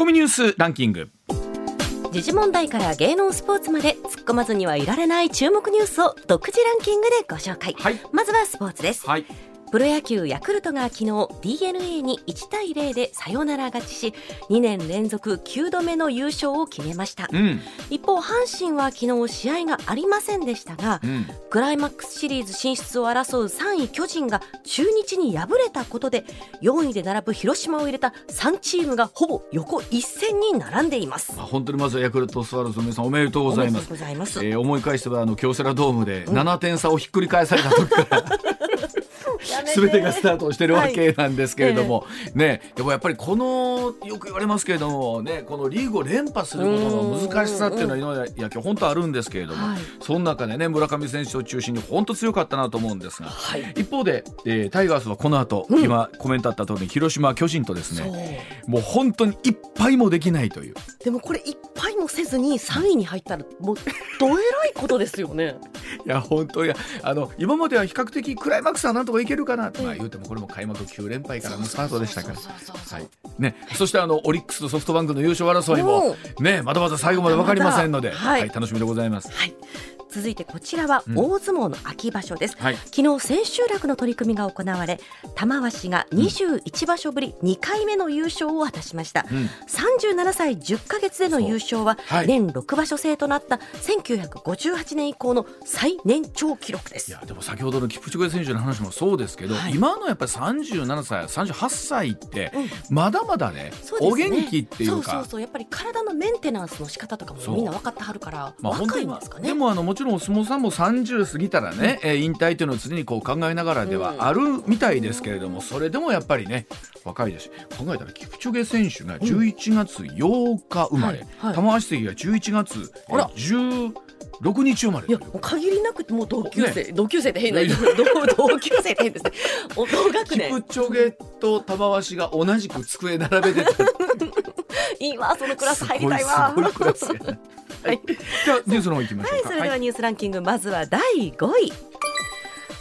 コミニュースランキング。時事問題から芸能スポーツまで突っ込まずにはいられない注目ニュースを独自ランキングでご紹介、はい。まずはスポーツです、はいプロ野球ヤクルトが昨日 d n a に1対0でサヨナラ勝ちし2年連続9度目の優勝を決めました、うん。一方阪神は昨日試合がありませんでしたが、うん。クライマックスシリーズ進出を争う3位巨人が中日に敗れたことで4位で並ぶ広島を入れた3チームがほぼ横一線に並んでいます。まあ本当にまずはヤクルトスワローズの皆さんおめでとうございます。えー思い返せばあの京セラドームで7点差をひっくり返された時から、やめて全てがスタートしてるわけなんですけれども、ね。でもやっぱりこのよく言われますけれどもねこのリーグを連覇することの難しさっていうのは今まで野球本当あるんですけれども、はい。その中でね村上選手を中心に本当強かったなと思うんですが、はい。一方で、えータイガースはこの後、今コメントあった通り広島巨人とですねもう本当に一敗もできないという。でもこれ一杯もせずに3位に入ったらもうどえらいことですよね。いや本当いやあの今までは比較的クライマックスはなんとかいけるかなと、まあ、言うてもこれも開幕9連敗からのスタートでしたから。そしてあのオリックスとソフトバンクの優勝争いもお、ね、まだまだ最後まで分かりませんので、はい、楽しみでございます。はい続いてこちらはうん。大相撲の秋場所です、はい。昨日千秋楽の取り組みが行われ玉鷲が21場所ぶり2回目の優勝を果たしました、うん。37歳10ヶ月での優勝ははい。年6場所制となった1958年以降の最年長記録です。いやでも先ほどのキプチョゲ選手の話もそうですけど、はい。今のやっぱり37歳38歳ってうん。まだまだね,、そうですね。お元気っていうか。そうそうそう。やっぱり体のメンテナンスの仕方とかもみんな分かってはるから、まあ、本若いんですかね。でもあのもちろんお相撲さんも30過ぎたらね、えー引退というのを常にこう考えながらではあるみたいですけれども、それでもやっぱりね若いですし考えたらキプチョゲ選手が11月8日生まれ、玉鷲関が11月えーあら。16日生まれいや限りなくもう同級生、ね同級生って変な同同級生って変ですね。お同学キプ年。チョゲと玉鷲が同じく机並べてた。いいわそのクラス入りたいわ。すごいクラスやなはい、ではニュースの方行きましょはい、うか。それではニュースランキング、まずは第5位。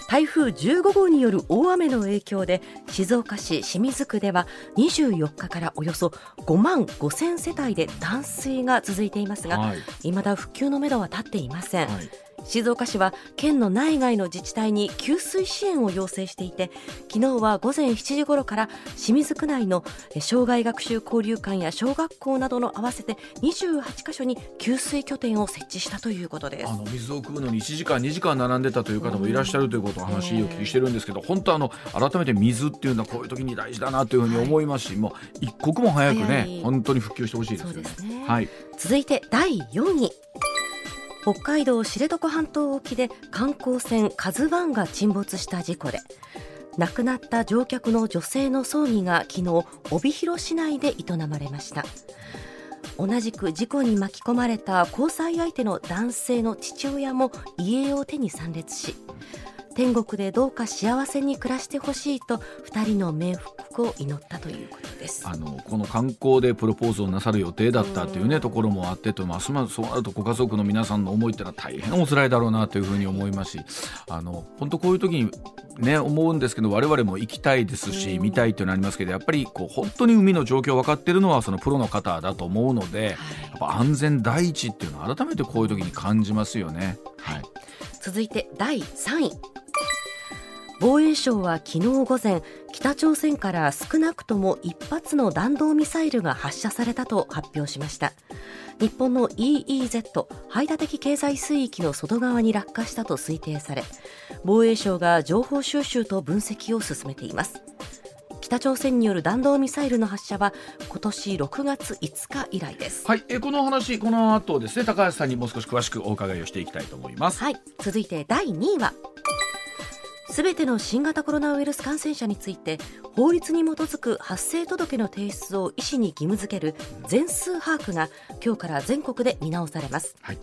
台風15号による大雨の影響で静岡市清水区では24日からおよそ5万5千世帯で断水が続いていますが、はい未だ復旧のめどは立っていません、はい静岡市は県の内外の自治体に給水支援を要請していて昨日は午前7時頃から清水区内のえ障害学習交流館や小学校などの合わせて28カ所に給水拠点を設置したということです。あの水を汲むのに1時間2時間並んでたという方もいらっしゃるということを話をお聞きしてるんですけど本当あの改めて水っていうのはこういう時に大事だなというふうに思います。し、もう一刻も早くね本当に復旧してほしいですよね。ね。はい。続いて第4位北海道知床半島沖で観光船「カズワンが沈没した事故で亡くなった乗客の女性の葬儀が昨日帯広市内で営まれました。同じく事故に巻き込まれた交際相手の男性の父親も遺影を手に参列し天国でどうか幸せに暮らしてほしいと2人の冥福を祈ったということです。あのこの観光でプロポーズをなさる予定だったというねところもあってとますますそうなるとご家族の皆さんの思いってのは大変お辛いだろうなというふうに思いますしあの本当こういう時にね思うんですけど我々も行きたいですし見たいというのはありますけどやっぱりこう本当に海の状況を分かっているのはそのプロの方だと思うのでやっぱ安全第一っていうのは改めてこういう時に感じますよね。はい続いて第3位。防衛省は昨日午前北朝鮮から少なくとも1発の弾道ミサイルが発射されたと発表しました。日本の EEZ 排他的経済水域の外側に落下したと推定され防衛省が情報収集と分析を進めています。北朝鮮による弾道ミサイルの発射は今年6月5日以来です。はい、えーこの話この後ですね高橋さんにもう少し詳しくお伺いをしていきたいと思います。はい、続いて第2位はすべての新型コロナウイルス感染者について法律に基づく発生届の提出を医師に義務付ける全数把握が今日から全国で見直されます。はい。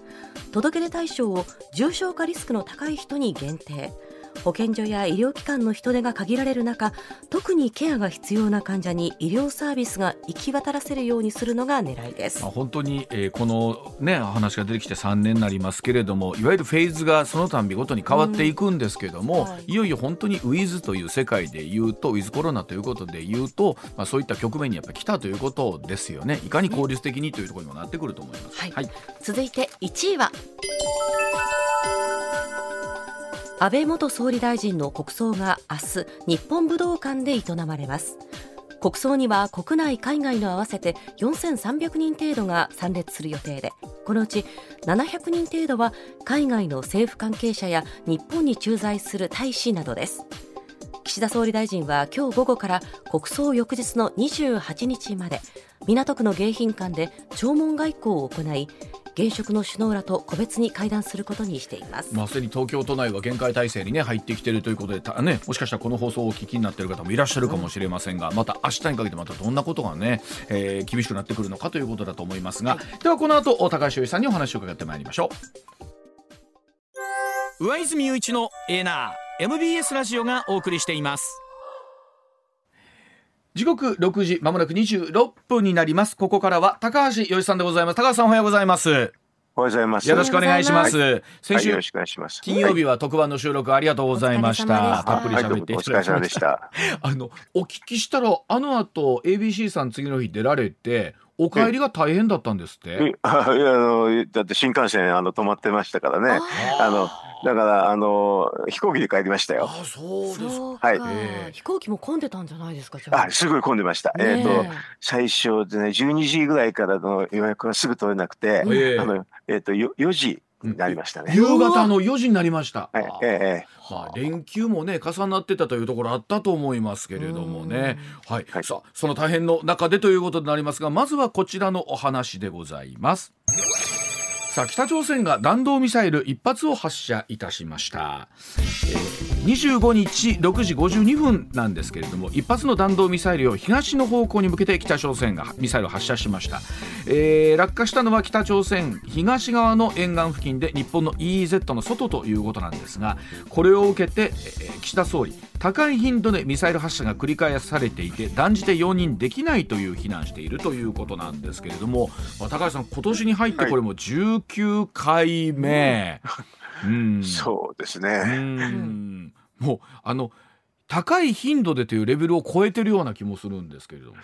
届け出対象を重症化リスクの高い人に限定保健所や医療機関の人手が限られる中特にケアが必要な患者に医療サービスが行き渡らせるようにするのが狙いです。本当に、えー、この、ね、話が出てきて3年になりますけれどもいわゆるフェーズがそのたんびごとに変わっていくんですけども、うんはい、いよいよ本当にウィズという世界で言うとウィズコロナということで言うと、まあ、そういった局面にやっぱ来たということですよね。いかに効率的にというところにもなってくると思います。はい、はい、続いて1位は安倍元総理大臣の国葬が明日日本武道館で営まれます。国葬には国内海外の合わせて4300人程度が参列する予定でこのうち700人程度は海外の政府関係者や日本に駐在する大使などです。岸田総理大臣は今日午後から国葬翌日の28日まで港区の迎賓館で弔問外交を行い現職の首脳らと個別に会談することにしています、まあ、すでに東京都内は厳戒態勢に、ね、入ってきているということでた、ね、もしかしたらこの放送をお聞きになっている方もいらっしゃるかもしれませんが、うん、また明日にかけてまたどんなことがね、えー、厳しくなってくるのかということだと思いますが、はい、ではこの後高橋由依さんにお話を伺ってまいりましょう。上泉雄一のエーナー MBS ラジオがお送りしています時刻6時まもなく26分になります。ここからは高橋よしさんでございます。高橋さんおはようございます。おはようございます。よろしくお願いします、はい、先週、はい、よろしくお願いします。金曜日は特番の収録ありがとうございました、たっぷり喋っていた。だきました、あのお聞きしたらあの後 ABC さん次の日出られてお帰りが大変だったんですって？あのだって新幹線あの止まってましたからね。あのだからあの飛行機で帰りましたよ。あそうですはい、えー、飛行機も混んでたんじゃないですか。あすごい混んでました。えっ、ー、と最初でね12時ぐらいからの予約がすぐ取れなくて、えー、あのえっ、ー、と4時になりましたね。夕方の4時になりました。ええまあ、連休もね重なってたというところあったと思いますけれどもね、はい、はい、さあその大変の中でということになりますがまずはこちらのお話でございます。さあ北朝鮮が弾道ミサイル1発を発射いたしました、えー、25日6時52分なんですけれども1発の弾道ミサイルを東の方向に向けて北朝鮮がミサイルを発射しました、えー、落下したのは北朝鮮東側の沿岸付近で日本の EEZ の外ということなんですがこれを受けて、えー、岸田総理高い頻度でミサイル発射が繰り返されていて断じて容認できないという非難しているということなんですけれども、まあ、高橋さん今年に入ってこれも19回目、はい、うんそうですね、うんもうあの高い頻度でというレベルを超えてるような気もするんですけれども。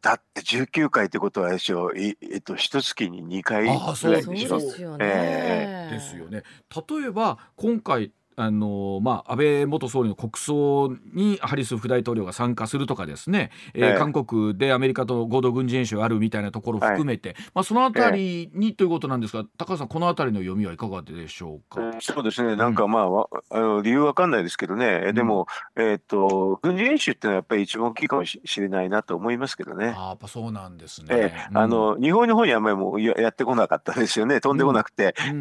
だって19回ってことはでしょい、えっと一月に2回ぐらいでしょ？ですよね。えー、ですよね。例えば今回あのまあ、安倍元総理の国葬にハリス副大統領が参加するとかですね、えー、韓国でアメリカと合同軍事演習あるみたいなところを含めて、はい、まあ、そのあたりにということなんですが高橋さんこのあたりの読みはいかがでしょうか、そうですね。なんかまあ、うん、あの理由わかんないですけどね、でも、えー、っと軍事演習ってのはやっぱり一番大きいかもしれないなと思いますけどね。あやっぱそうなんですね、えー、あの日本の方にはあんまりもうやってこなかったですよね。飛んでこなくて、うん、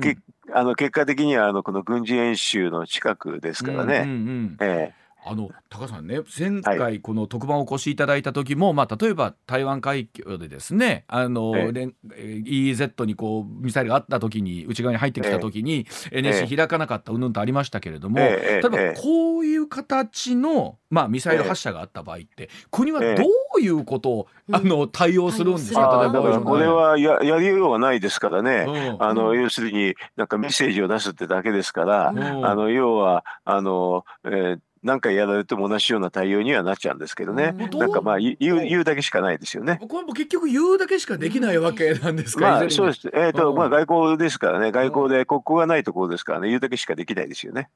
あの結果的にはあのこの軍事演習の近くですからね。うんうんうん、ええあの高さんね前回この特番お越しいただいた時も、はい、まあ、例えば台湾海峡でですねあの、ええ、EEZ にこうミサイルがあった時に内側に入ってきた時に、ええ、NSC 開かなかったうんぬんとありましたけれども、ええ、例えばこういう形の、まあ、ミサイル発射があった場合って、国はどういうことを、あの対応するんですか、例えばだからこれはややりようがないですからね、うん、あの要するになんかメッセージを出すってだけですから、うん、あの要はあの、えー何回やられても同じような対応にはなっちゃうんですけどね、なんかまあ言う言うだけしかないですよね。これも結局言うだけしかできないわけなんですか、まあ、そうです、えーとまあ、外交ですからね、外交で国交がないところですからね、言うだけしかできないですよね。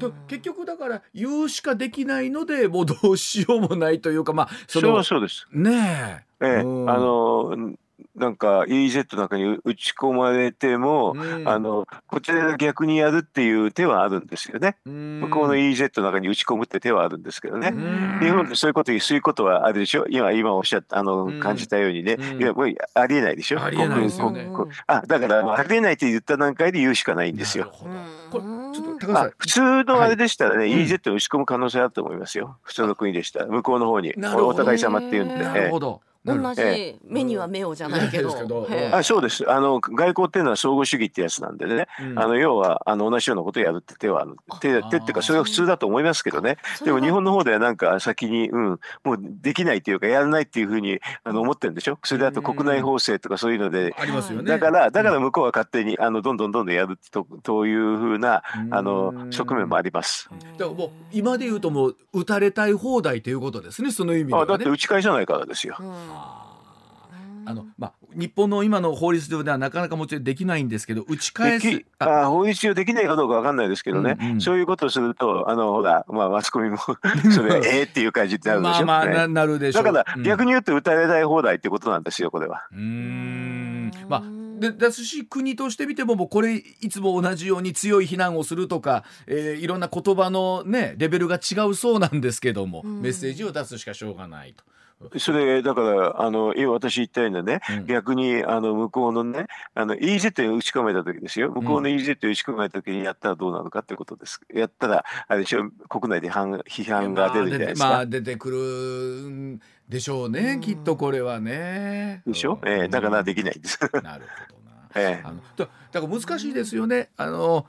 と結局だから、言うしかできないので、もうどうしようもないというか、まあ、そそうそうです。ねえ。ええ、あのなんか EZ の中に打ち込まれても、うん、あのこちらが逆にやるっていう手はあるんですよね。向こうの EZ の中に打ち込むって手はあるんですけどね。日本でそういうことそういうことはあるでしょ？今今おっしゃったあの感じたようにね、いやもうありえないでしょ？ありえないですよね。あだからありえないって言った段階で言うしかないんですよ。これちょっと高さん普通のあれでしたらね、はい、EZ を打ち込む可能性あると思いますよ。普通の国でしたら向こうの方にお互い様っていうんで。なるほど。同じ目には目をじゃないけど。あそうです。あの外交っていうのは相互主義ってやつなんでね、うん、あの要はあの同じようなことをやるって手は手手っていうかそれが普通だと思いますけどね。でも日本の方ではなんか先にうんもうできないっていうかやらないっていうふうにあの思ってるんでしょ？それだと国内法制とかそういうので、ありますよね。だからだから向こうは勝手にあのどんどんどんどんやるとというふうなあの側面もあります。だからもう今で言うともう打たれたい放題ということですね。その意味では、ね、だって打ち返さないからですよ。あのまあ、日本の今の法律ではなかなかもちろんできないんですけど打ち返すあ法律上できないかどうかわかんないですけどね、うん。うん、そういうことをするとあのほら、まあ、マスコミも それええっていう感じになるでしょ。まあまあなるでしょだから、逆に言うと打たれない放題ってことなんですよこれは。うん。まあでですし国としてみてももうこれいつも同じように強い非難をするとか、えー、いろんな言葉のねレベルが違うそうなんですけども、メッセージを出すしかしょうがないと。それだからあの今私言ったようなね、うん、逆にあの向こうのねあの EZ を打ち込めた時ですよ。向こうの EZ を打ち込めた時にやったらどうなのかってことです、やったらあれでしょ国内で批判が出るじゃないですか。まあ、出てくるでしょうね、きっとこれはね。でしょ、えー、だからできないんです。なるほどええ、あのだから難しいですよね。あの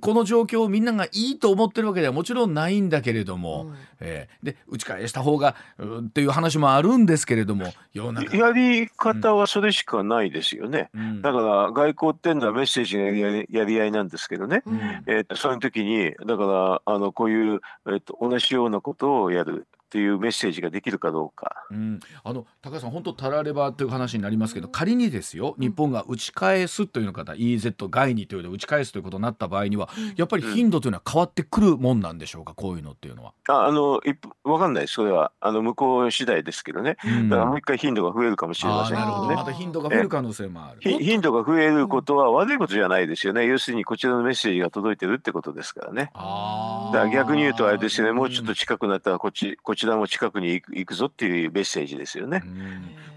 この状況をみんながいいと思ってるわけではもちろんないんだけれども、うん、えー、で打ち返した方がっていう話もあるんですけれども。世の中。やり方はそれしかないですよね、うん、だから外交っていうのはメッセージのやりやり合いなんですけどね、うん、えーと、その時にだからあのこういう、えーと同じようなことをやるっていうメッセージができるかどうか。うん、あの高橋さん本当たらればという話になりますけど仮にですよ日本が打ち返すというの方、うん、EZ 外にというので打ち返すということになった場合には、うん、やっぱり頻度というのは変わってくるもんなんでしょうかこういうのっていうのは。ああのわかんないです。それはあの向こう次第ですけどね、だからもう一回頻度が増えるかもしれませんなるほど。また頻度が増える可能性もある。頻度が増えることは悪いことじゃないですよね。要するにこちらのメッセージが届いてるってことですからね。だから逆に言うとあれですね。もうちょっと近くなったらこっちこちらも近くに行くぞっていうメッセージですよね。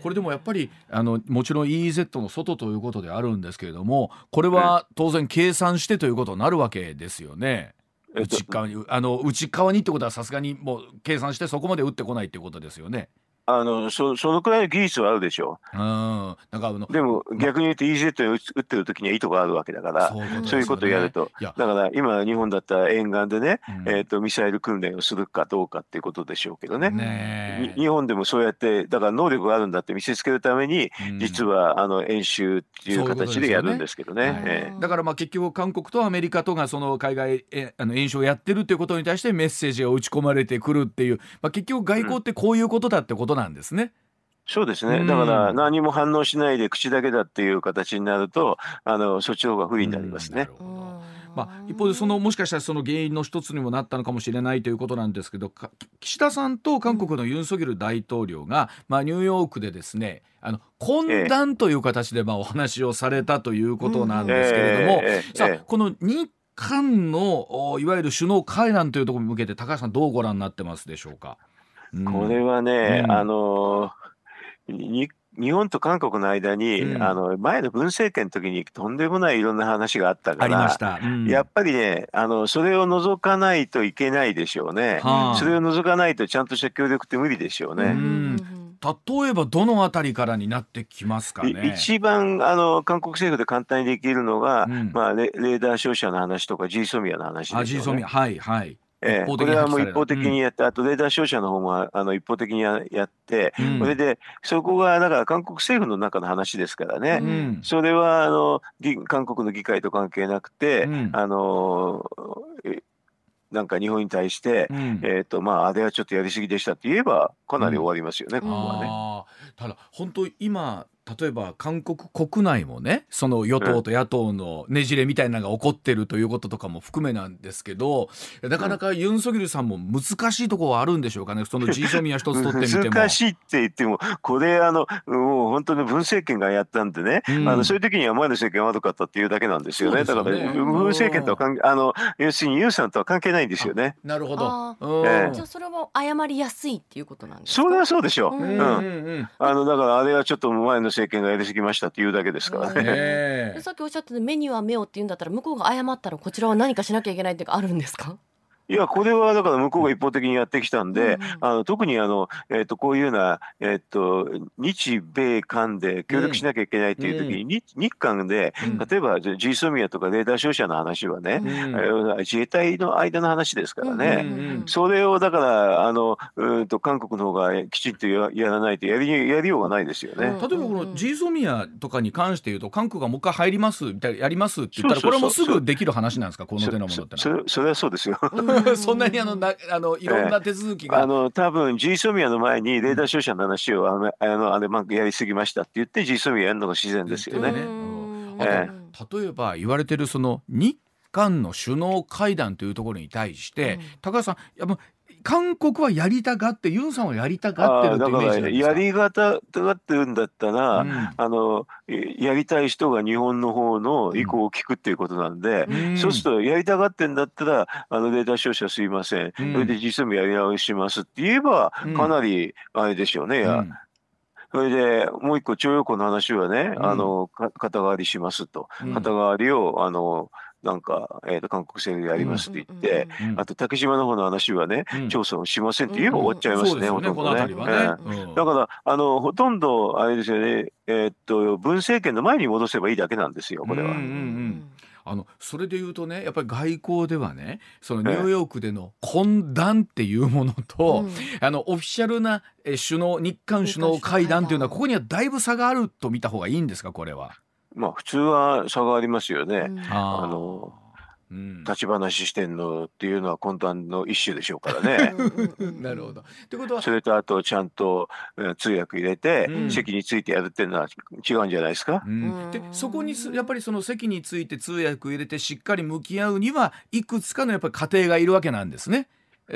これでもやっぱりあのもちろん EEZ の外ということであるんですけれどもこれは当然計算してということになるわけですよね。内側にあの内側にってことはさすがにもう計算してそこまで打ってこないってことですよね。あのそそのくらいの技術はあるでしょ。う。うん、なんかあのでも逆に言うと EZ を打ってる時には意図があるわけだからそういうそういうことをやると。だから今日本だったら沿岸でね、うん、えーと、ミサイル訓練をするかどうかっていうことでしょうけどね。ね日本でもそうやってだから能力があるんだって見せつけるために、うん、実はあの演習っていう形でやるんですけどね。ね。えー、だからまあ結局韓国とアメリカとがその海外えあの演習をやってるっていうことに対してメッセージが打ち込まれてくるっていう、まあ、結局外交ってこういうことだってことなんですね。そうですね、だから何も反応しないで口だけだっていう形になるとあのそっちの方が不利になりますね。まあ、一方でそのもしかしたらその原因の一つにもなったのかもしれないということなんですけど岸田さんと韓国のユン・ソギョル大統領が、まあ、ニューヨークでですねあの懇談という形でまあお話をされたということなんですけれども、さあこの日韓のいわゆる首脳会談というところに向けて高橋さんどうご覧になってますでしょうか？うん、これはね、うん、あのに日本と韓国の間に、うん、あの前の文政権の時にとんでもないいろんな話があったから、うん、やっぱりねあのそれを除かないといけないでしょうね、はあ、それを除かないとちゃんとした協力って無理でしょうね。うん。例えばどのあたりからになってきますかね？一番あの韓国政府で簡単にできるのが、まあレ、レーダー照射の話とかジーソミアの話ですよね。はいはいええ、これはもう一方的にやって、うん、あとレーダー照射の方もあの一方的にやって、うん、それでそこがだから韓国政府の中の話ですからね、うん、それはあの韓国の議会と関係なくて、あのなんか日本に対して、えっ、とまああれはちょっとやりすぎでしたって言えばかなり終わりますよね、ここはね。ただ本当今例えば韓国国内もねその与党と野党のねじれみたいなのが起こってるということとかも含めなんですけどなかなかユン・ソギルさんも難しいところはあるんでしょうかね。その G ソミア一つ取ってみても。難しいって言ってもこれあのもう本当に文政権がやったんでね、うん、あのそういう時には前の政権悪かったっていうだけなんですよね、ね、だから文政権とは関あの要するにユンさんとは関係ないんですよね。なるほど、えー、じゃあそれは謝りやすいっていうことなんですか？それはそうでしょう、うん、うん、あのだからあれはちょっと前の政権がやりすぎましたっていうだけですからね。さっきおっしゃってた目には目をって言うんだったら向こうが謝ったらこちらは何かしなきゃいけないっていうかあるんですか？いやこれはだから向こうが一方的にやってきたんで、うんうん、あの特にあの、えー、とこういうような、えー、と日米韓で協力しなきゃいけないという時に、うん、日日韓で、例えば G ソミアとかレーダー照射の話はね、うん、自衛隊の間の話ですからね、うんうんうん、それをだからあのうんと韓国の方がきちんとやらないとやりやりようがないですよね。例えばこの G ソミアとかに関して言うと韓国がもう一回入りますみたいなやりますって言ったらこれはもうすぐできる話なんですか？この手のものってそれそれはそうですよ。そんなにあのなあのいろんな手続きが、えー、あの多分 G ソミアの前にレーダー照射の話をあのあのあれまあやりすぎましたって言って G ソミアやるのが自然ですよね。ね。えー、例えば言われてるその日韓の首脳会談というところに対して、うん、高橋さんやっぱ韓国はやりたがってユンさんはやりたがってるってイメージなんですか？やりがたがってるんだったら、うん、あのやりたい人が日本の方の意向を聞くっていうことなんで、うん、そうするとやりたがってんだったらあのデータ照射すいません、うん、それで実務やり直しますって言えばかなりあれでしょうね、それでもう一個徴用工の話はね、あの肩代わりしますと、肩代わりをあのなんか、えーと、韓国政府でやりますって言って、うんうんうん、あと竹島の方の話はね、うん、調査をしませんって言えば終わっちゃいますね、ほとんどね。だからあのほとんどあれですよね、えー、っと文政権の前に戻せばいいだけなんですよ、これは。うんうんうんあのそれで言うとねやっぱり外交ではねそのニューヨークでの懇談っていうものと、あのオフィシャルな首脳日韓首脳会談っていうのはここにはだいぶ差があると見た方がいいんですかこれは。まあ普通は差がありますよね。うん、あの立ち話してんのっていうのは混沌の一種でしょうからね。なるほど。ってことはそれとあとちゃんと通訳入れて、席についてやるっていうのは違うんじゃないですか？うん、でそこにやっぱりその席について通訳入れてしっかり向き合うにはいくつかのやっぱり過程がいるわけなんですね。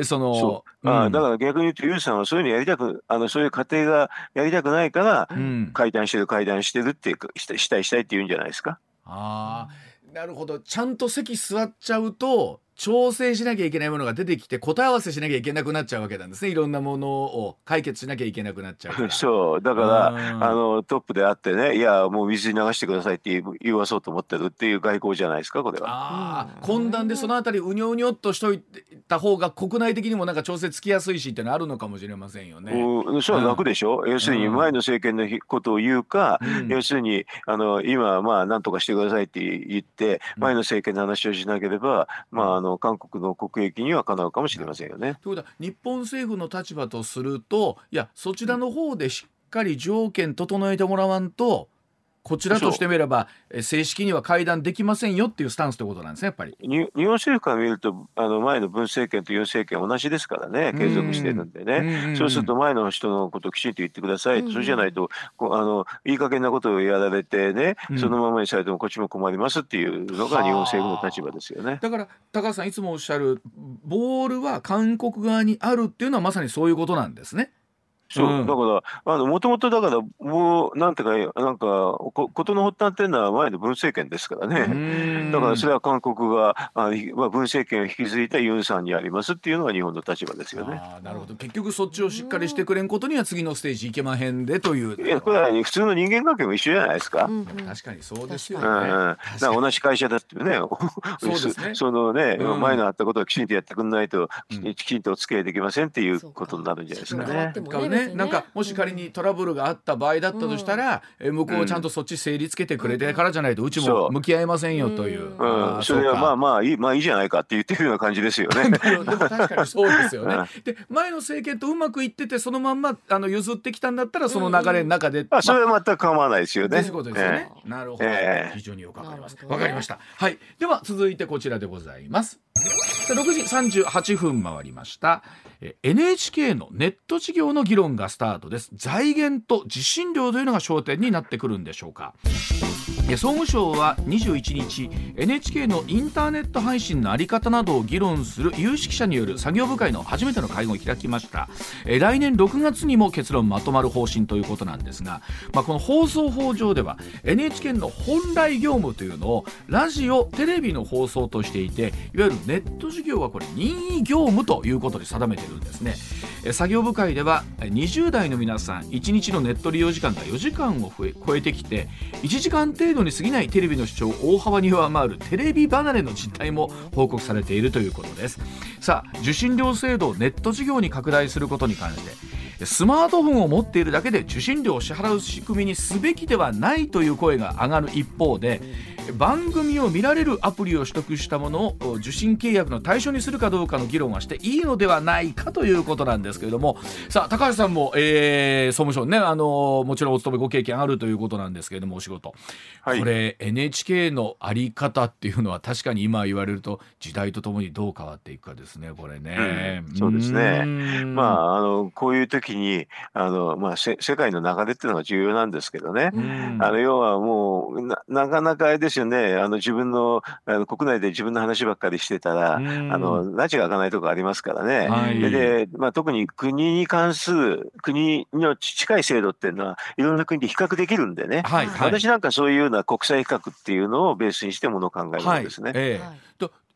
そのそう、うん、あだから逆に言うとユンさんはそういうのやりたくあのそういう過程がやりたくないから、うん、会談してる会談してるっていうしたいしたいって言うんじゃないですか？あなるほど。ちゃんと席座っちゃうと調整しなきゃいけないものが出てきて答え合わせしなきゃいけなくなっちゃうわけなんですね。いろんなものを解決しなきゃいけなくなっちゃうそう。だからあのトップであってねいやもう水に流してくださいって言わそうと思ってるっていう外交じゃないですかこれは。ああ懇談でそのあたりうにょうにょっとしといた方が国内的にもなんか調整つきやすいしっていうのあるのかもしれませんよね。うん、それは楽でしょ、うん、要するに前の政権のことを言うか、うん、要するにあの今まあ何とかしてくださいって言って前の政権の話をしなければ、まああの韓国の国益にはかなうかもしれませんよね。ということは日本政府の立場とするといやそちらの方でしっかり条件整えてもらわんとこちらとしてみれば正式には会談できませんよっていうスタンスということなんですねやっぱり。日本政府から見るとあの前の文政権とユン政権同じですからね継続してるんでね。そうすると前の人のことをきちんと言ってくださいそれじゃないとあのいい加減なことをやられてねそのままにされてもこっちも困りますっていうのが日本政府の立場ですよね。だから高橋さんいつもおっしゃるボールは韓国側にあるっていうのはまさにそういうことなんですね。そう、うん、だからあのもともとだからもうなんていうかなんかこ事の発端っていうのは前の文政権ですからね。だからそれは韓国があ、まあ、文政権を引き継いだユンさんにありますっていうのが日本の立場ですよね。なるほど。結局そっちをしっかりしてくれんことには次のステージいけまへんでという。いやこれは、ね、普通の人間関係も一緒じゃないですか。うんうん、確かにそうですよね。うん。うん、同じ会社だってね そうですね。そのね、うん、前のあったことをきちんとやってくんないと、きちんとお付き合いできませんっていうことになるんじゃないですかね。ねなんかもし仮にトラブルがあった場合だったとしたら、え向こうちゃんとそっち整理つけてくれてからじゃないとうちも向き合えませんよという。うん、それはまあまあいいまあいいじゃないかって言ってるような感じですよね。でも確かにそうですよね。で前の政権とうまくいっててそのまんまあの譲ってきたんだったらその流れの中で、あそれは全く構わないですよね。そういうことですよね。なるほど、非常によくわかります。わかりました。はい。では続いてこちらでございます。6時38分回りました。NHK のネット事業の議論がスタートです。財源と受信料というのが焦点になってくるんでしょうか。総務省は21日 NHK のインターネット配信の在り方などを議論する有識者による作業部会の初めての会合を開きました。来年6月にも結論まとまる方針ということなんですが、まあ、この放送法上では NHK の本来業務というのをラジオテレビの放送としていていわゆるネット事業はこれ任意業務ということで定めてるんですね。作業部会では20代の皆さん1日のネット利用時間が4時間を超えてきて1時間程度に過ぎないテレビの視聴を大幅に上回るテレビ離れの実態も報告されているということです。さあ受信料制度をネット事業に拡大することに関してスマートフォンを持っているだけで受信料を支払う仕組みにすべきではないという声が上がる一方で番組を見られるアプリを取得したものを受信契約の対象にするかどうかの議論はしていいのではないかということなんですけれどもさあ高橋さんも、えー、総務省ねあのもちろんお勤めご経験あるということなんですけれどもお仕事、はい、これ NHK の在り方っていうのは確かに今言われると時代とともにどう変わっていくかですねこれね。うん、そうですね。まああのこういう時にあの、まあ、世界の流れっていうのが重要なんですけどね。あの要はもうななかなかあれですよね、あの自分のあの国内で自分の話ばっかりしてたら、あの拉致が開かないところありますからね、はい、でまあ、特に国に関する、国の近い制度っていうのは、いろんな国で比較できるんでね、はいはい、私なんかそういうような国際比較っていうのをベースにしてものを考えるんですね。はい。えー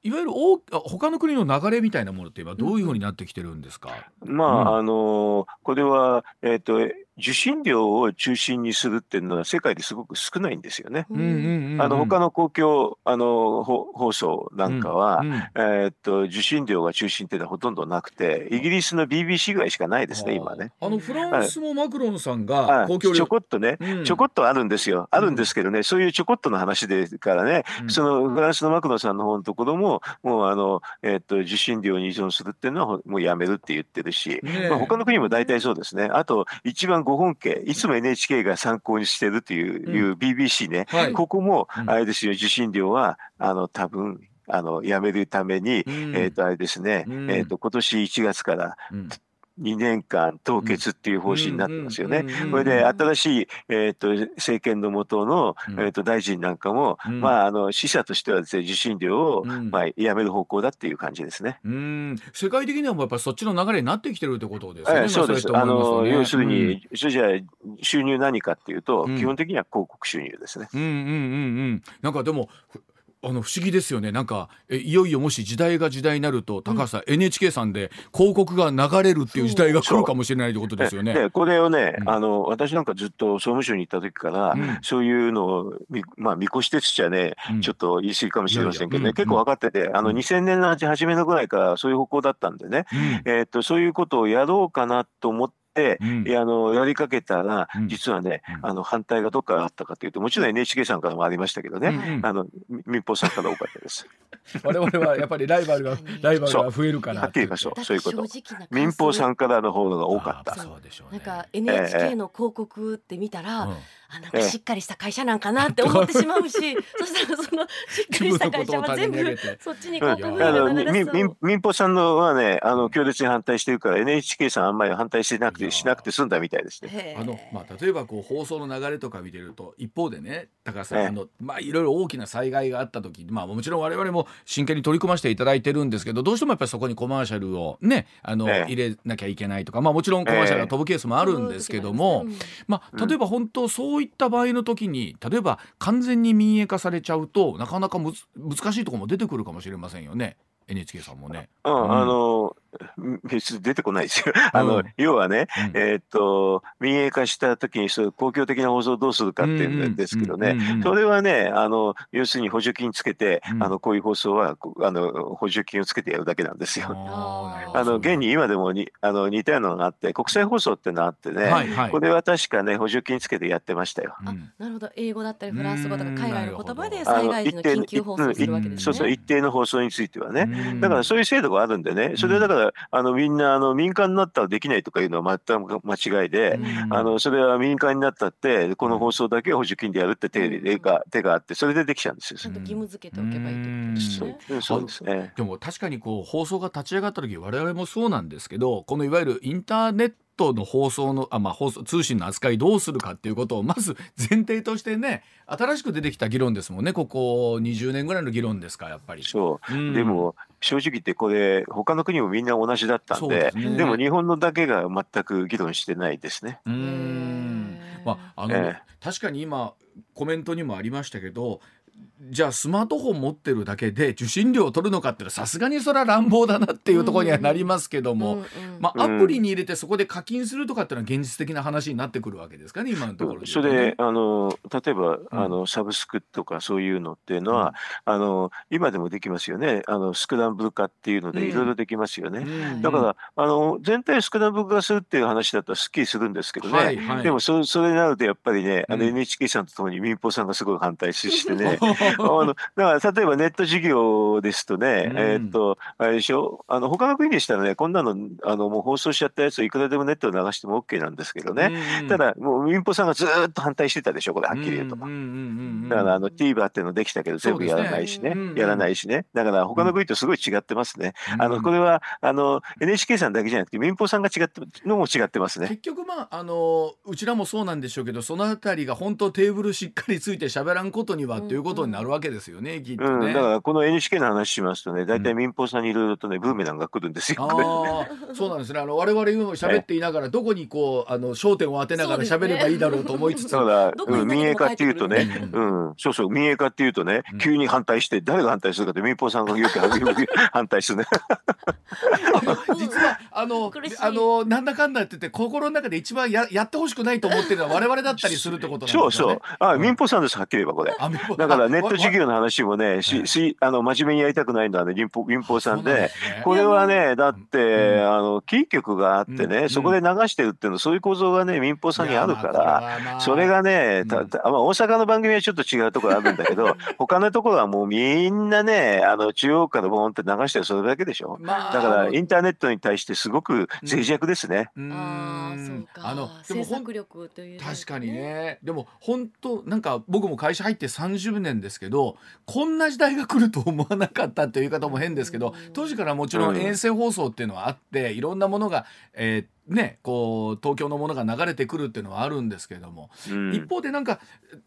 いわゆる大他の国の流れみたいなものっていえばどういうふうになってきてるんですか、うん、まあ、うん、あのこれは、えーと受信料を中心にするっていうのは世界ですごく少ないんですよね。あの他の公共あの放送なんかは、うんうん、えー、っと受信料が中心っていうのはほとんどなくてイギリスの BBC ぐらいしかないですね今ね。あのフランスもマクロンさんが公共ちょこっとね、うん、ちょこっとあるんですよ。あるんですけどね、そういうちょこっとの話でからね、そのフランスのマクロンさんの方のところももうあの、えー、っと受信料に依存するっていうのはもうやめるって言ってるし、ね、まあ、他の国も大体そうですね。あと一番ご本家いつも NHK が参考にしてるという,、いう BBC ね、はい、ここもあれですよ受信料はあの多分あのやめるために、うん、えっ、とあれですね、うん、えっ、と今年1月から、2年間凍結っていう方針になってますよね。これで新しい、えーと、政権の下の、えーと、大臣なんかも、うん、まあ、あの死者としてはですね受信料を、うん、まあ、やめる方向だっていう感じですね。うん世界的にはもやっぱそっちの流れになってきてるってことですね。えー、そうです。あの要するに、それじゃ収入何かっていうと、基本的には広告収入ですね。うんうんうんうん。なんかでもあの不思議ですよね。なんかえいよいよもし時代が時代になると高橋さん、うん、NHK さんで広告が流れるっていう時代が来るかもしれないということですよね。でこれをね、うん、あの私なんかずっと総務省に行った時から、うん、そういうのをまあ見越してつちゃね、ちょっと言い過ぎかもしれませんけどね、結構分かっててあの2000年の初めのぐらいからそういう方向だったんでね、えー、っとそういうことをやろうかなと思って、うん、あのやりかけたら、実はね、あの反対がどっからあったかというともちろん NHK さんからもありましたけどね、あの民放さんから多かったです。我々はやっぱりライバルがライバルが増えるからはっきり言いましょう。そういうこと。民放さんからの方が多かった。そうでしょう、ね、なんか NHK の広告って見たら、えー、あなんかしっかりした会社なんかなって思ってしまうし、そしたらそのしっかりした会社は全部そっちに広告が流民民放さんのはねあの強烈に反対してるから NHK さんあんまり反対してなくてしなくて済んだみたいですね。あのまあ例えばこう放送の流れとか見てると一方でね高橋さんあのまあいろいろ大きな災害があった時まあもちろん我々も真剣に取り組ませていただいてるんですけどどうしてもやっぱりそこにコマーシャルをねあの、入れなきゃいけないとかまあもちろんコマーシャルが飛ぶケースもあるんですけども、まあ例えば本当そうういった場合の時に例えば完全に民営化されちゃうとなかなか難しいところも出てくるかもしれませんよね NHK さんもね。うん、あの 別に出てこないですよ。あの、うん、要はね、うん、えー、っと、民営化した時にそういう公共的な放送をどうするかっていうんですけどね、それはね、あの、要するに補助金つけて、うん、あの、こういう放送は、あの、補助金をつけてやるだけなんですよ。あの、現に今でもに、あの、似たようなのがあって、国際放送ってのがあってね、はいはい、これは確かね、補助金つけてやってましたよ。なるほど。英語だったり、フランス語とか海外の言葉で災害時の緊急放送するわけですね。そうそう、一定の放送についてはね。だからそういう制度があるんでね、それだから、あの、みんななあの民間になったらできないとかいうのは全く間違いで、あのそれは民間になったってこの放送だけ補助金でやるって手が手があってそれでできちゃうんですよ。ちゃんと義務付けておけばいいってことですね。そうですね。でも確かにこう放送が立ち上がった時我々もそうなんですけどこのいわゆるインターネットトの放送のあ、まあ、放送通信の扱いどうするかっていうことをまず前提としてね新しく出てきた議論ですもんね。ここ20年ぐらいの議論ですかやっぱり。そう、うん、でも正直言ってこれ他の国もみんな同じだったんでで、ね,、も日本のだけが全く議論してないですね。うん。まああの、えー、確かに今コメントにもありましたけどじゃあスマートフォン持ってるだけで受信料を取るのかってさすがにそれは乱暴だなっていうところにはなりますけども、うんうんまあ、アプリに入れてそこで課金するとかっていうのは現実的な話になってくるわけですかね今のところね、それであの例えば、うん。あのサブスクとかそういうのっていうのは、あの今でもできますよね。あのスクランブル化っていうのでうん。いろいろできますよね。うん。だからあの全体スクランブル化するっていう話だったらすっきりするんですけどね、はいはい。でもそそれになるとやっぱりねあのうん。NHK さんとともに民放さんがすごい反対してね あのだから例えばネット事業ですとね、うん。えーっとあれでしょ？あの他の国でしたらねこんなのあのもう放送しちゃったやつをいくらでもネットで流しても OK なんですけどね、うんただもう民放さんがずーっと反対してたでしょ？これはっきり言うと。だからあの TVer っていうのできたけど全部やらないしね。ねやらないしね。だから他の国とすごい違ってますね、うん。あのこれはあの NHK さんだけじゃなくて民放さんが違ってのも違ってますね。結局まああのうちらもそうなんでしょうけどそのあたりが本当テーブルしっかりついて喋らんことにはっていうことになるわけですよね、きっとうん、ね。だからこの NHK の話しますとね大体民放さんにいろいろとねブーメランが来るんですよ。ああそうなんですね。あの我々今喋っていながらどこにこうあの焦点を当てながら喋ればいいだろうと思いつつ、だから、どこにうん、民営化っていうとね。うん、そうそう、民営化っていうとねうん、急に反対して、誰が反対するかって民放さんがよくよく反対するね。実はあのあのなんだかんだって言って心の中で一番ややってほしくないと思ってるのは我々だったりするってことなんですよね。そうそう。あ、うん。民放さんです、はっきり言えばこれ。あ民放だからあネット事業の話もね、わし、し、あの、真面目にやりたくないのはね、民放、民放さんで、これはね、だって、うん。あの、キー局があってうんね、そこで流してるっていうの、そういう構造がね、民放さんにあるから、それがね、うん。たたまあ、大阪の番組はちょっと違うところあるんだけど、他のところはもうみんなね、あの、中央からボーンって流してるそれだけでしょ。まあだから、インターネットに対してすごく脆弱ですね。うーん。ああそうか。あので制作力という確かにね。でも本当なんか僕も会社入って30年ですけどこんな時代が来ると思わなかったっていう言い方も変ですけどうん。当時からもちろんうん。衛星放送っていうのはあっていろんなものが、えーねこう東京のものが流れてくるっていうのはあるんですけれども、うん。一方でなんか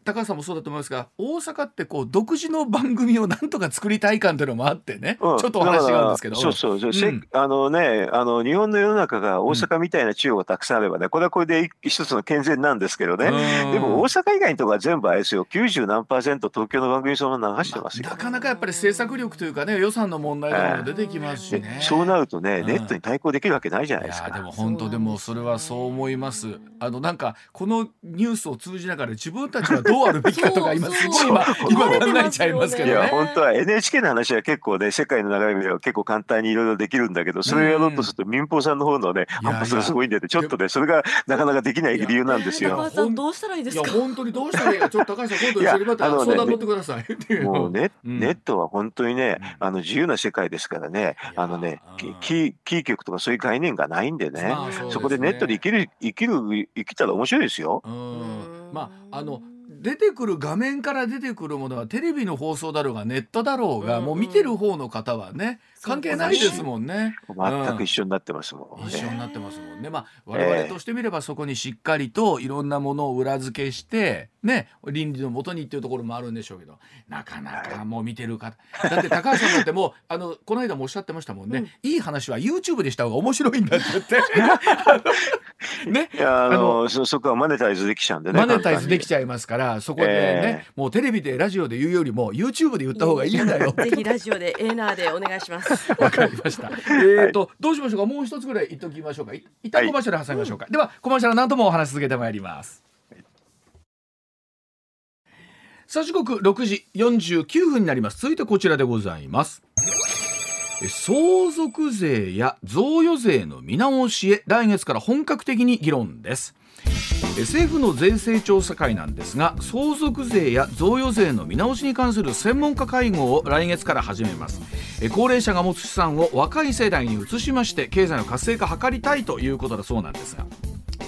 高橋さんもそうだと思いますが大阪ってこう独自の番組をなんとか作りたい感っていうのもあってね、うん。ちょっとお話があるんですけど。そうそうそう、せうん。あのねあの日本の世の中が大阪みたいな地方がたくさんあればねこれはこれで一つの健全なんですけどね、うん。でも大阪以外のところは全部あれですよ。90何パーセント東京の番組そのまま流してますよ、なかなかやっぱり制作力というかね予算の問題とかも出てきますしでね。そうなるとね、うん。ネットに対抗できるわけないじゃないいですか。でも本当でもそれはそう思います。あのなんかこのニュースを通じながら自分たちはどうあるべきかとか今すごい今今考えちゃいますけいやどね。本当は NHK の話は結構ね世界の流れでは結構簡単にいろいろできるんだけどそれをやろうとすると民放さんの方のねいや反発がすごいんでねちょっとねそれがなかなかできない理由なんです高よ橋。さんどうしたらいい？でいやすか本当にどうしたらいい？かちょっと高橋さん今度一緒にまた相談乗ってください。っていうもうネうん。ネットは本当にね、うん。あの自由な世界ですからね、いやあのねうん、キーキー局とかそういう概念がないんでね、まあそこでネットで生きる生きる生きたら面白いですよ。うん。まああの出てくる画面から出てくるものはテレビの放送だろうがネットだろうが、うんもう見てる方の方はね関係ないですもんね。全く一緒になってますもん、ね。一緒になってますもんね。まあ我々としてみればそこにしっかりといろんなものを裏付けしてね倫理のもとにっていうところもあるんでしょうけどなかなかもう見てる方。だって高橋さんだってもう あのこの間もおっしゃってましたもんね、いい話は YouTube でした方が面白いんだって ねいやああのそそこはマネタイズできちゃうんでね。マネタイズできゃちゃいますからそこでね、えもうテレビでラジオで言うよりも YouTube で言った方がいいんだよ ぜひラジオでエーナーでお願いします。わかりました。えっと、どうしましょうか？もう一つぐらい言っときましょうか。い一旦はいコマーシャル挟みましょうか。では、コマーシャルなんともお話し続けてまいります。さあ時刻6時49分になります。続いてこちらでございます。相続税や贈与税の見直しへ来月から本格的に議論です。政府の税制調査会なんですが相続税や贈与税の見直しに関する専門家会合を来月から始めます高齢者が持つ資産を若い世代に移しまして経済の活性化を図りたいということだそうなんですが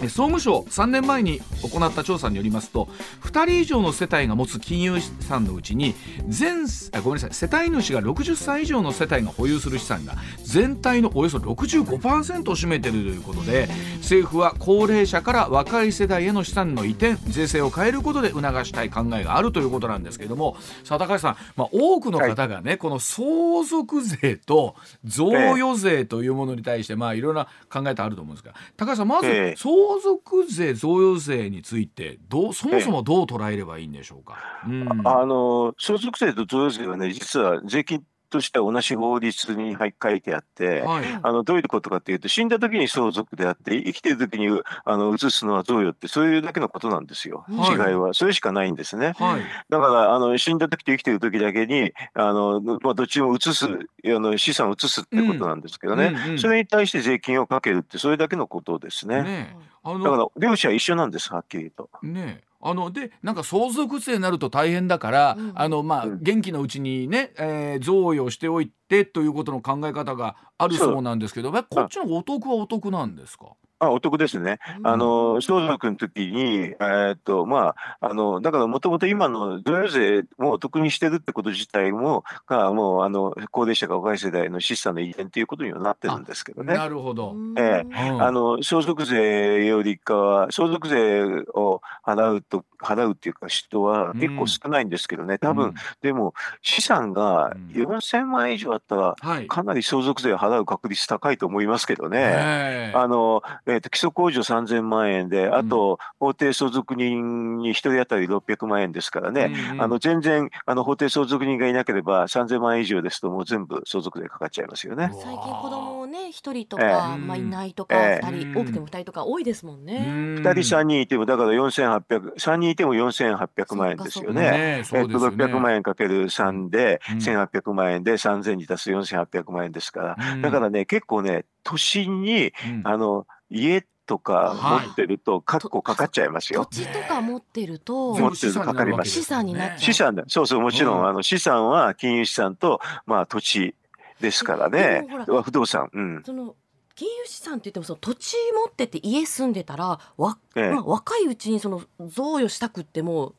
総務省3年前に行った調査によりますと2人以上の世帯が持つ金融資産のうちに全あごめんなさい世帯主が60歳以上の世帯が保有する資産が全体のおよそ65%を占めているということで政府は高齢者から若い世代への資産の移転税制を変えることで促したい考えがあるということなんですけれどもさあ高橋さん、まあ、多くの方がね、この相続税と贈与税というものに対して、まあいろんな考え方あると思うんですが高橋さんまずええ。相相続税贈与税についてどうそもそもどう捉えればいいんでしょうか？うん、あの相続税と贈与税はね実は税金としては同じ法律に書いてあって、はい、あのどういうことかというと、死んだ時に相続であって、生きてる時にあの移すのは贈与って、そういうだけのことなんですよ、はい、違いは。それしかないんですね。はい、だからあの、死んだ時と生きてる時だけに、あのまあ、どっちも移す、あの資産を移すってことなんですけどね、うんうん。うん、それに対して税金をかけるって、それだけのことですね。ねだから両者一緒なんです、はっきりと。ねあのでなんか相続税になると大変だから、うん、あのまあ、元気のうちにね、えー、贈与しておいてということの考え方があるそうなんですけどこっちのお得はお得なんですか？あお得ですね。あの相続の時に、えー、っとまあ、あのだからもともと今の贈与税もお得にしてるってこと自体もがもうあの高齢者が若い世代の資産の移転ということにはなってるんですけどね。なるほど。えー、あの相続税よりかは相続税を払うと払うっていうか人は結構少ないんですけどね、多分、うん、でも資産が4000万円以上あったら、かなり相続税を払う確率高いと思いますけどね。あのえーと、基礎控除3000万円で、あと、法定相続人に1人当たり600万円ですからね、うんうん、あの全然あの法定相続人がいなければ、3000万円以上ですと、もう全部相続税かかっちゃいますよね。最近、子供ね、1人とか、えー、まあ、いないとか、えー、2人、多くても2人とか多いですもんね。2人、3人いても、だから4800、3人いても4800万円ですよね。ね。えっと、600万円かける3で、うん、1800万円で3000に足す4800万円ですから、うん、だからね、結構ね、都心に、うん、あの家とか持ってると、かっこかかっちゃいますよ。土地とか持ってると、持ってるとかかります。資産になっちゃう。資産だ。そうそう、もちろん、あの資産は金融資産と、まあ土地ですからね。不動産。うん。その金融資産って言ってもその土地持ってて家住んでたらわ、ええ、まあ、若いうちにその贈与したくっても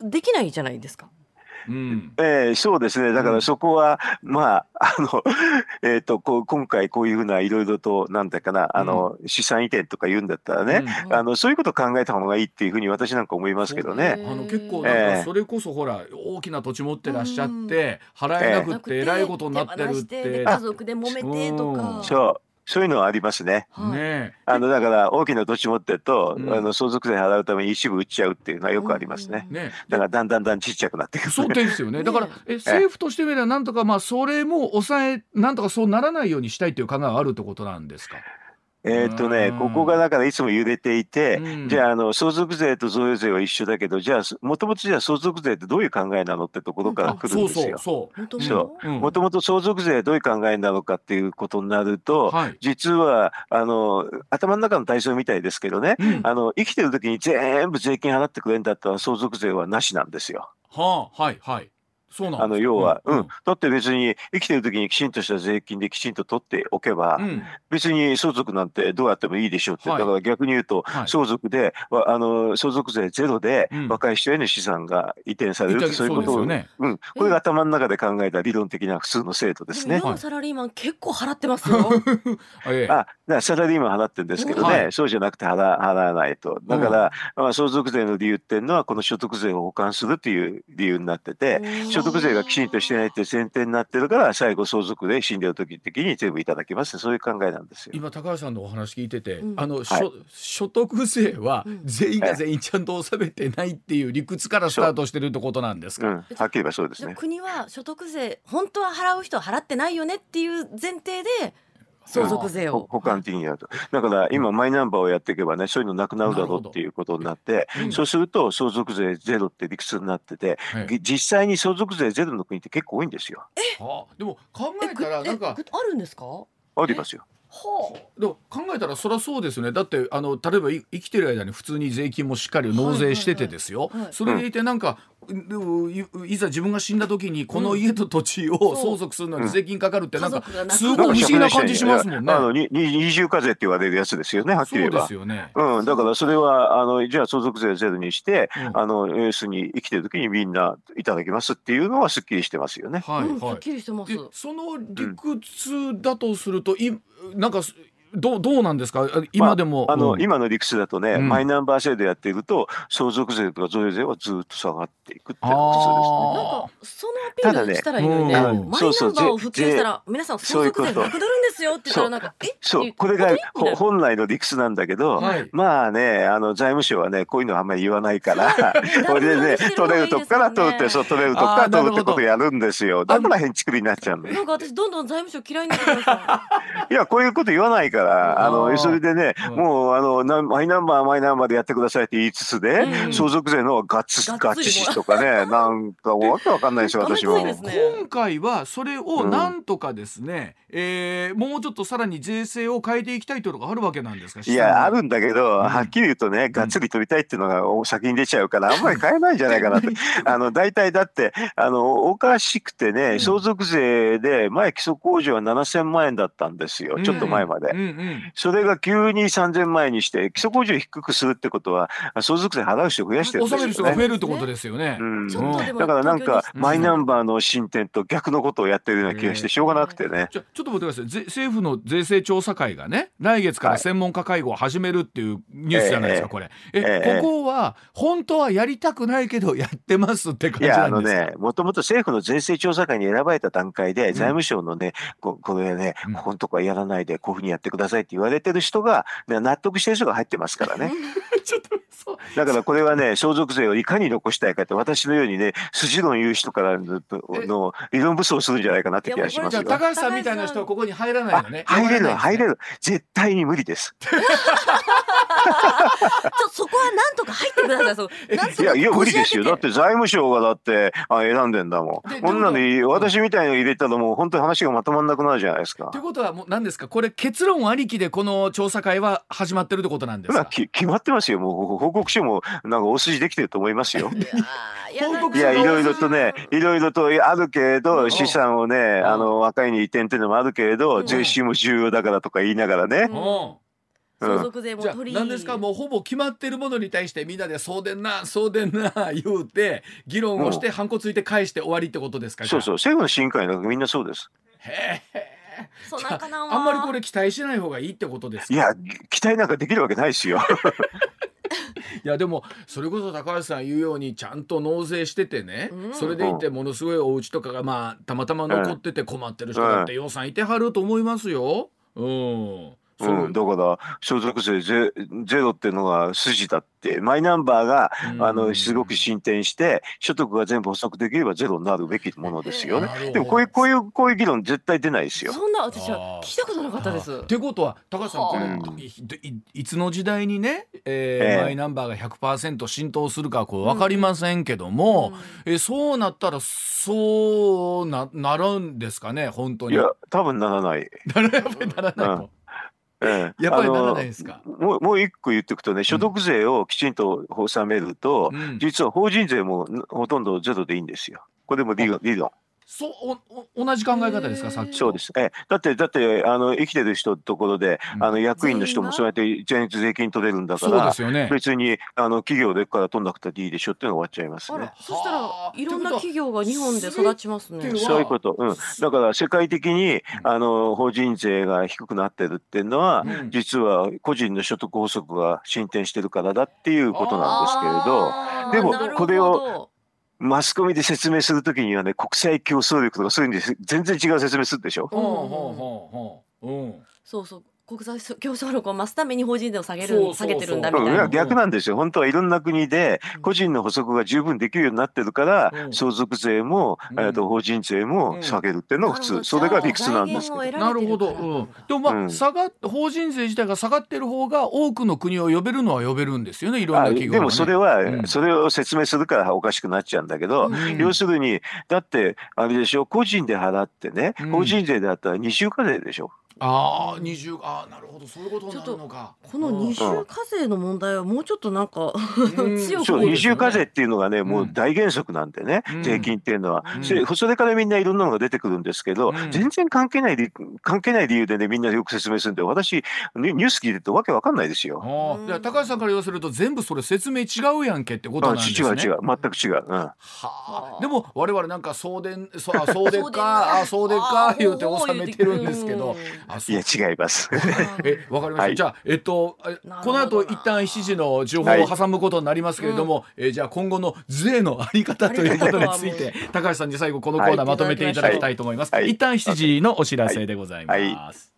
できないじゃないですか。うん、えー、そうですね、だからそこは、うん、まあ、あの、えっ、ー、と、こう、今回こういうふうないろいろと、なんだかな、あの、うん、資産移転とか言うんだったらね、うん、あの、そういうことを考えた方がいいっていうふうに私なんか思いますけどね。あの、結構、なんか、それこそほら、大きな土地持ってらっしゃって、払えなくってえらいことになってるって。家族で揉めてとか。そう。そういうのはありますね。ねあのだから大きな土地持ってると、うん、あの相続税払うために一部売っちゃうっていうのはよくありますね。うん、ねだからだんだんだんちっちゃくなっていく、そうですよね。だから え政府としてみればなんとかまあそれも抑えなんとかそうならないようにしたいという考えがあるってことなんですか？えー、っとね、ここがだからいつも揺れていて、うん、じゃあ、あの、相続税と贈与税は一緒だけど、じゃあ、もともとじゃあ相続税ってどういう考えなのってところから来るんですよ。そうそうそう。もともと相続税どういう考えなのかっていうことになると、はい、実は、あの、頭の中の体操みたいですけどね、うん、あの、生きてる時に全部税金払ってくれるんだったら相続税はなしなんですよ。はあ、はい、はい。そうなんあの要は、うん、だって別に生きてる時にきちんとした税金できちんと取っておけば、うん、別に相続なんてどうやってもいいでしょうって、はい、だから逆に言うと、はい、相続であの相続税ゼロで若い人への資産が移転されるって、うん、そういうことを、ね、うん、これが頭の中で考えた理論的な普通の制度ですね。今のサラリーマン結構払ってますよ。あだサラリーマン払ってるんですけどね、はい、そうじゃなくて払払わないと。だから、まあ、相続税の理由っていうのはこの所得税を保管するっていう理由になってて、所得税がきちんとしてないって前提になってるから最後相続で死んでる時的に全部いただきますそういう考えなんですよ。今高橋さんのお話聞いてて、うん、あの、はい、所得税は全員が全員ちゃんと納めてないっていう理屈からスタートしてるってことなんですか、うん、はっきり言えばそうですね。国は所得税本当は払う人は払ってないよねっていう前提で相続税を。保管的にやると。だから今マイナンバーをやっていけばねそういうのなくなるだろうっていうことになって、うん、そうすると相続税ゼロって理屈になってて、はい、実際に相続税ゼロの国って結構多いんですよ。えでも考えたらなんかあるんですか？ありますよ。はあ、でも考えたらそりゃそうですねだってあの例えば生きてる間に普通に税金もしっかり納税しててですよ、それでいてなんか、でもいざ自分が死んだ時にこの家と土地を相続するのに税金かかるってなんかすごい不思議な感じしますもんね。あの二重課税って言われるやつですよねはっきり言えば。そうですよね。うんだからそれはあのじゃあ相続税ゼロにして、うん、あの要するに生きてる時にみんないただきますっていうのはすっきりしてますよね。はいはい。すっきりしてます。その理屈だとするといなんかどうどうなんですか？今でも、まあ、あの、うん、今の理屈だとね、うん。マイナンバー制度やっていると相続税とか贈与税はずっと下がっていくっていうのがなんあかそのアピールしたらいいのにね。ただねマイナンバそうそうーを普及したら皆さん相続税そういうことなくなるんですよって言ったらなんかえそう。これが本来の理屈なんだけど、はい。まあねあの財務省はねこういうのはあんまり言わないから これでね取れるとこから取ってそう取れるとこから取るってことやるんですよ。だから変築になっちゃうんだよ。なんか私どんどん財務省嫌いになってきました。いやこういうこと言わないからああー。のそれでねうん。もうあのなマイナンバーマイナンバーでやってくださいって言いつつで、うん。相続税のガッツがガッチシとかね なんかわけわかんないですよ私も今回はそれをなんとかですね、えーもうちょっとさらに税制を変えていきたいというのがあるわけなんですか？いやあるんだけど、ん。はっきり言うとね、がっつり取りたいっていうのがお先に出ちゃうから、あんまり変えないんじゃないかなって。あの、大体だって、あの、おかしくてね、相続税で、前基礎控除は7000万円だったんですよ、ちょっと前まで。それが急に3000万円にして、基礎控除を低くするってことは、相続税払う人を増やしてるんですよね。納める人が増。えるってことですよね。うん。だからなんか、うんマイナンバーの進展と逆のことをやってるような気がしてしょうがなくてね。じゃちょっと待ってください。ぜ政府の税制調査会がね来月から専門家会合を始めるっていうニュースじゃないですか、ええこれ。え、ええここは本当はやりたくないけどやってますって感じいや、あのなんですか？ね、もともと政府の税制調査会に選ばれた段階で、財務省のね、ここれねうん、ここのとこはやらないで、こういうふうにやってくだださいって言われてる人が、ね納得してる人が入ってますからね。ちょっとだからこれはね、相続税をいかに残したいかって、私のようにね、筋論言う人からのの理論武装するんじゃないかなって気がしますよじゃあ。高橋さんみたいな人はここに入らないあのね入れる、入れるる。絶対に無理です。ちょそこはなんとか入ってくださいそいや、いや、無理ですよ。だって財務省がだってあ選んでんだもでん。こんなんで、私みたいの入れたらもう本当に話がまとまんなくなるじゃないですかという。ことはもう何ですか？これ結論ありきでこの調査会は始まってるってことなんですか？まあき決まってますよ。もう報告書もなんか大筋できてると思いますよ。ゃいやーいろいろとね、いろいろとあるけれうん。ど、資産をね、ん。あの、若いに移転っていうのもあるけれうど、ん。税収も重要だからとか言いながらね。うん。うん。相続税もじゃあ取り何ですか？もうほぼ決まってるものに対してみんなでそうでんなそうでんな 言うて議論をしてハンコついて返して終わりってことですか？そうそう、政府の審議会なんかみんなそうです。へえそうなんかなあんまりこれ期待しない方がいいってことですか？いや、期待なんかできるわけないですよ。いやでもそれこそ高橋さん言うようにちゃんと納税しててね、うんそれでいてものすごいお家とかがまあたまたま残ってて困ってる人だって予算いてはると思いますよ。うん。そううん、だから相続税ゼゼロっていうのが筋だって。マイナンバーがうん。あのすごく進展して所得が全部補足できればゼロになるべきものですよね。でもこういうこういうこういう議論絶対出ないですよ。そんな私は聞いたことなかったです。ってことは高橋さんこれ、うん。いいいつの時代にね、えーええ。マイナンバーが100%浸透するかはこう分かりませんけども、えそうなったらそうななるんですかね本当に。いや多分ならない。な らやっぱりならないと。ええやっぱりならないですか？もうもう一個言っておくとね所得税をきちんと納めると、うん実は法人税もほとんどゼロでいいんですよ。これも理論理論。そうおお同じ考え方ですか？さっきとそうです。ええ、だって、だって、あの、生きてる人のところで、うん。あの、役員の人もそうやって全額税金取れるんだかそうでら、すよね。別に、あの、企業でから取んなくたっていいでしょっていうのが終わっちゃいますね。そしたらはあいろんな企業が日本で育ちますね。そういうこと。うん。だから、世界的に、あの、法人税が低くなってるっていうのは、うん。実は個人の所得法則が進展してるからだっていうことなんですけれど、でもこれをマスコミで説明するときにはね、国際競争力とかそういうんで全然違う説明するでしょ？ほうほうほうほう。うん。そうそう国際競争力を増すために法人税を下げるそうそうそう下げてるんだみうん、いたいなや逆なんですよ。本当はいろんな国でうん個人の補足が十分できるようになってるから、うん相続税も、うんえーと法人税うんも下げるっていうのが普通、なるほどそれが理屈なんですけど。なるほど。うん。でもまあ、うん下が法人税自体が下がってる方が多くの国を呼べるのは呼べるんですよね。いろんなあ企業が、ね。でもそれは、うんそれを説明するからおかしくなっちゃうんだけど、うん要するにだってあれでしょ個人で払ってね、うん法人税であったら二重課税でしょ。ああ二重ああなるほど。そういうことになるのか。この二重課税の問題はもうちょっとなんかうん。強くそう二重課税っていうのがね、もううん大原則なんでね、うん。税金っていうのは、うん。それそれからみんないろんなのが出てくるんですけど、うん。全然関係ない理関係ない理由でねみんなよく説明するんで私ニニュース聞いてるとわけわかんないですよ。ああ、じゃあ高橋さんから言わせると全部それ説明違うやんけってことなんあですね。違う違う。全く違う。うん。はあ、でも我々なんか送電そあそうでっかあそうでっあーか言うて納めてるんですけどうんいや違います。えわかりました、はい。じゃあえっとこの後一旦7時の情報を挟むことになりますけれども、えじゃあ今後の税のあり方ということについて高橋さんに最後このコーナーまとめていただきたいと思います、はい。一旦7時のお知らせでございます、はい。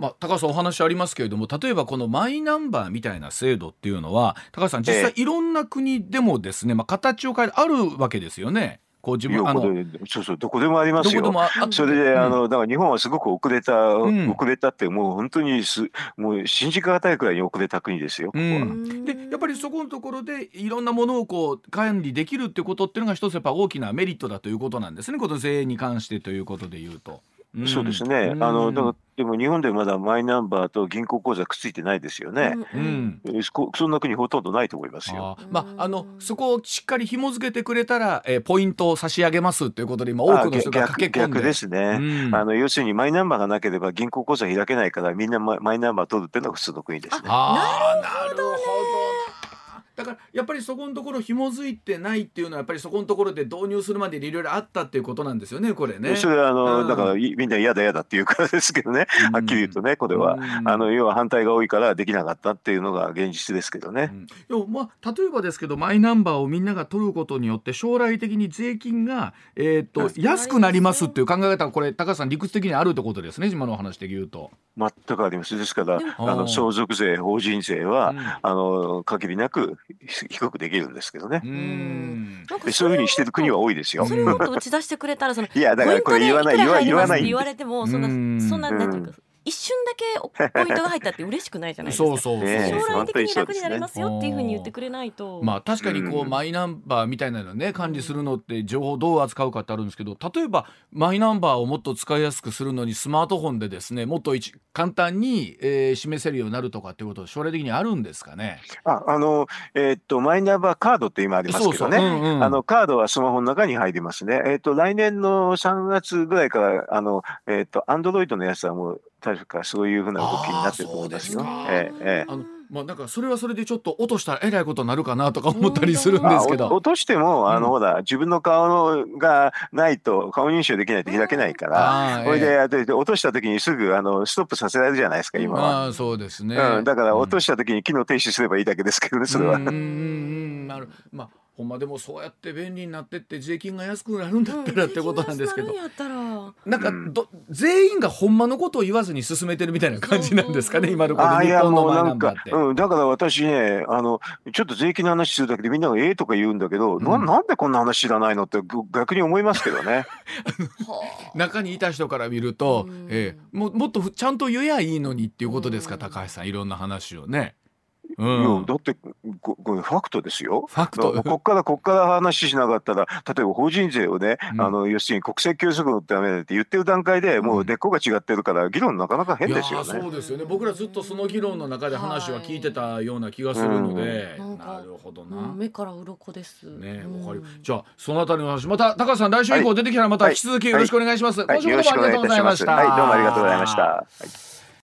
まあ、高橋さんお話ありますけれども例えばこのマイナンバーみたいな制度っていうのは高橋さん実際えいろんな国でもですね、まあ、形を変えてあるわけですよね。こう自分あのそうそうどこでもありますよ。それで、うんあのだから日本はすごく遅れた、ん遅れたってもう本当にすもう信じがたいくらいに遅れた国ですよ。ここうはんでやっぱりそこのところでいろんなものをこう管理できるってことっていうのが一つやっぱ大きなメリットだということなんですねこの税に関してということで言うと。んそうですね。うんあのだからでも日本でまだマイナンバーと銀行口座くっついてないですよね。うんえそこそんな国ほとんどないと思いますよ。あーまああのそこをしっかり紐付けてくれたら、えーポイントを差し上げますということで今多くの人があ駆け込んで逆ですね。うんあの要するにマイナンバーがなければ銀行口座開けないからみんなママイナンバー取るっていうのが普通の国ですね。あーなるほどなだからやっぱりそこのところ紐づいてないっていうのはやっぱりそこのところで導入するまでにいろいろあったっていうことなんですよねこれね。それはあの、うんだからいみんな嫌だ嫌だっていうからですけどね、うんはっきり言うとねこれは、うんあの要は反対が多いからできなかったっていうのが現実ですけどね。うんまあ例えばですけどマイナンバーをみんなが取ることによって将来的に税金が、えー、とはい安くなりますっていう考え方がこれ高橋さん理屈的にあるってことですね今のお話で言うと。全くあります。ですからあの相続税法人税は、うんあの限りなくひ低くできるんですけどねう。んそういうふうにしてる国は多いですよ。それをもっと打ち出してくれたらそのいやだからこれ言わない言わない言われてもそんなそんななんていうか一瞬だけポイントが入ったって嬉しくないじゃないですか そうそうそう、将来的に楽になりますよっていうふうに言ってくれないとまあ確かにこう、うんマイナンバーみたいなのね管理するのって情報をどう扱うかってあるんですけど例えばマイナンバーをもっと使いやすくするのにスマートフォンでですねもっと一簡単に、えー示せるようになるとかっていうこと将来的にあるんですかね？ああのえーっとマイナンバーカードって今ありますけどね。うんうんあのカードはスマホの中に入りますね。えっ、と来年の3月ぐらいからあのえっ、とアンドロイドのやつはもう確かそういうふうな動きになってると思うんですよ。あええええあのまあなんかそれはそれでちょっと落としたらえらいことになるかなとか思ったりするんまあですけど。お落としてもあの、うんほら自分の顔のがないと顔認証できないと開けないから。あーこれええでで落とした時にすぐあのストップさせられるじゃないですか今は。まあそうですね。うん、だから落としした時に機能停止すればいいだけですけどねそれは。うんうんうんなるまあほんまでもそうやって便利になってって税金が安くなるんだったらってことなんですけど、なるんかうん。ど、全員がほんまのことを言わずに進めてるみたいな感じなんですかね今のこのあーいや日本のマイナンバーって。かうん、だから私ねあのちょっと税金の話するだけでみんなが「ええ」とか言うんだけど、なうん。なんでこんな話知らないのってぐ逆に思いますけどね。は あ中にいた人から見ると、うん。ええ。ももっとふちゃんと言えやいいのにっていうことですか、高橋さん。いろんな話をね。ういやん、だってここれファクトですよ。ファクだからトこっからこっから話しなかったら例えば法人税をね、うんあの要するに国籍協力のためだって言ってる段階でもう根っこが違ってるから議論なかなか変ですよね。いやーそうですよね僕らずっとその議論の中で話は聞いてたような気がするので、うんなるほどな。うん目から鱗ですねうんわかる。じゃあそのあたりの話また高橋さん来週以降出てきたらまた引き続きよろしくお願いします。はい、今週よろしくおもどうもありがとうございました。願いいたします。はい、どうもありがとうございました。はい